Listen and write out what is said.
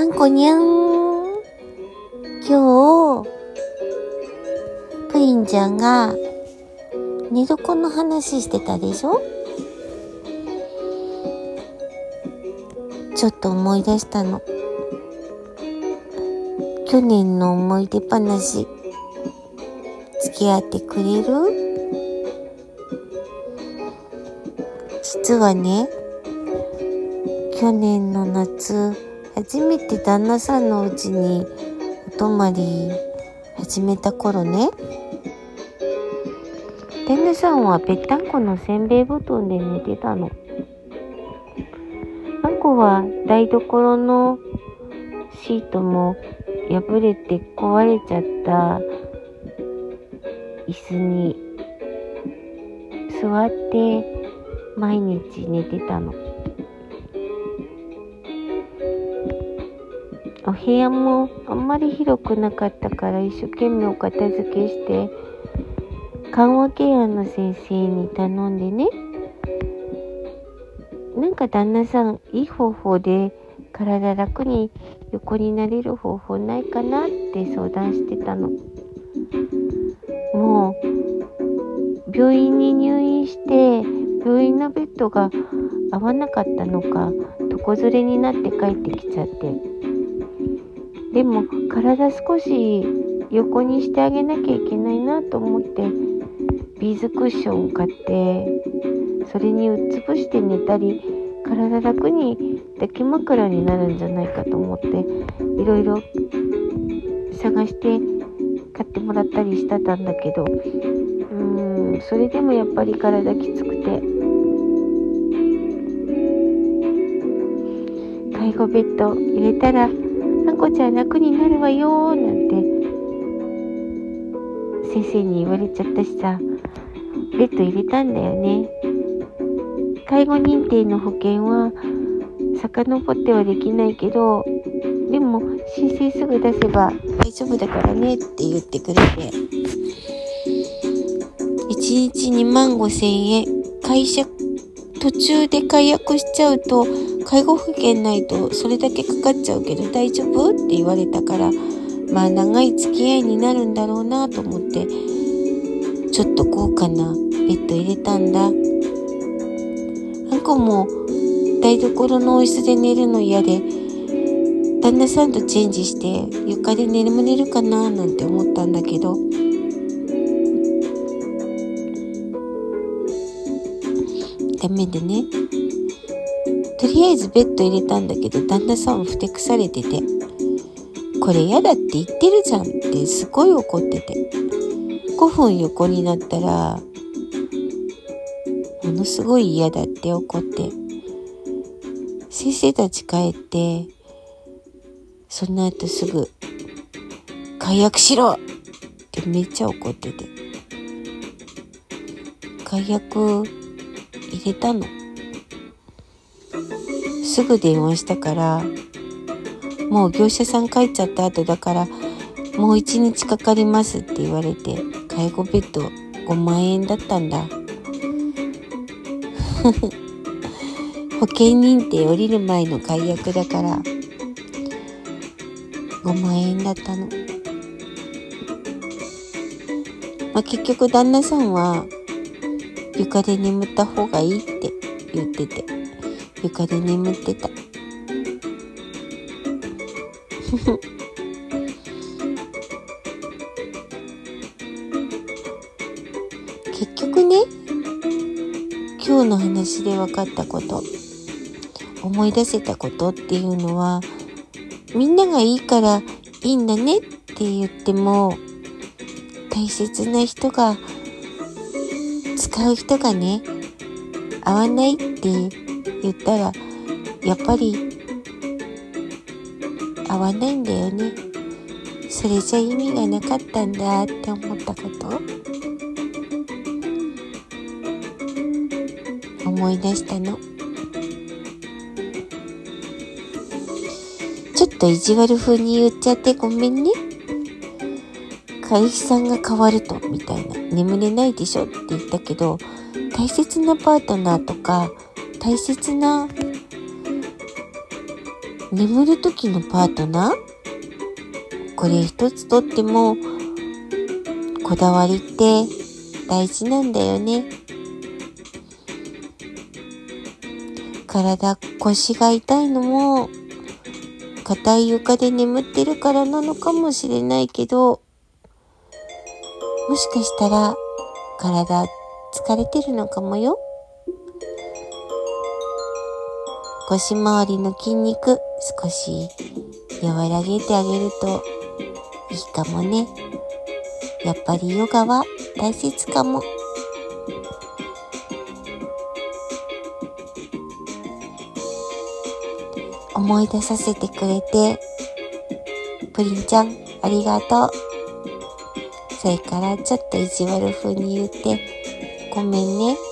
あんこにゃん。今日、プリンちゃんが寝床の話してたでしょ？ちょっと思い出したの。去年の思い出話、付き合ってくれる？実はね、去年の夏、初めて旦那さんのお家にお泊まり始めた頃ね、旦那さんはぺったんこのせんべい布団で寝てたの。あんこは台所のシートも破れて壊れちゃった椅子に座って毎日寝てたの。お部屋もあんまり広くなかったから一生懸命お片付けして緩和ケアの先生に頼んでね。なんか旦那さんいい方法で体楽に横になれる方法ないかなって相談してたの。もう病院に入院して病院のベッドが合わなかったのか床ずれになって帰ってきちゃって。でも体少し横にしてあげなきゃいけないなと思ってビーズクッションを買ってそれにうつ伏して寝たり体楽に抱き枕になるんじゃないかと思っていろいろ探して買ってもらったりしてたんだけどうーんそれでもやっぱり体きつくて介護ベッド入れたらあこちゃん楽になるわよなんて先生に言われちゃったしさベッド入れたんだよね。介護認定の保険は遡ってはできないけどでも申請すぐ出せば大丈夫だからねって言ってくれて。1日2万5千円。会社途中で解約しちゃうと介護保険ないとそれだけかかっちゃうけど大丈夫？って言われたからまあ長い付き合いになるんだろうなと思ってちょっと高価なベッド入れたんだ。あんこも台所のお椅子で寝るの嫌で旦那さんとチェンジして床で眠れるかななんて思ったんだけど。ダメでね。とりあえずベッド入れたんだけど旦那さんはふてくされててこれ嫌だって言ってるじゃんってすごい怒ってて5分横になったらものすごい嫌だって怒って先生たち帰ってその後すぐ解約しろってめっちゃ怒ってて解約入れたの。すぐ電話したからもう業者さん帰っちゃった後だからもう一日かかりますって言われて介護ベッド5万円だったんだ。保険認定降りる前の解約だから5万円だったの、まあ、結局旦那さんは床で眠った方がいいって言ってて。床で眠ってた。結局ね今日の話で分かったこと思い出せたことっていうのはみんながいいからいいんだねって言っても大切な人が使う人がね合わないって言ったらやっぱり合わないんだよね。それじゃ意味がなかったんだって思ったこと？思い出したの？ちょっと意地悪風に言っちゃってごめんね。彼氏さんが変わるとみたいな。眠れないでしょって言ったけど大切なパートナーとか大切な眠る時のパートナー？これ一つとってもこだわりって大事なんだよね。体、腰が痛いのも硬い床で眠ってるからなのかもしれないけど、もしかしたら体疲れてるのかもよ。腰回りの筋肉少し和らげてあげるといいかもね。やっぱりヨガは大切かも。思い出させてくれて、プリンちゃん、ありがとう。それからちょっと意地悪風に言って、ごめんね。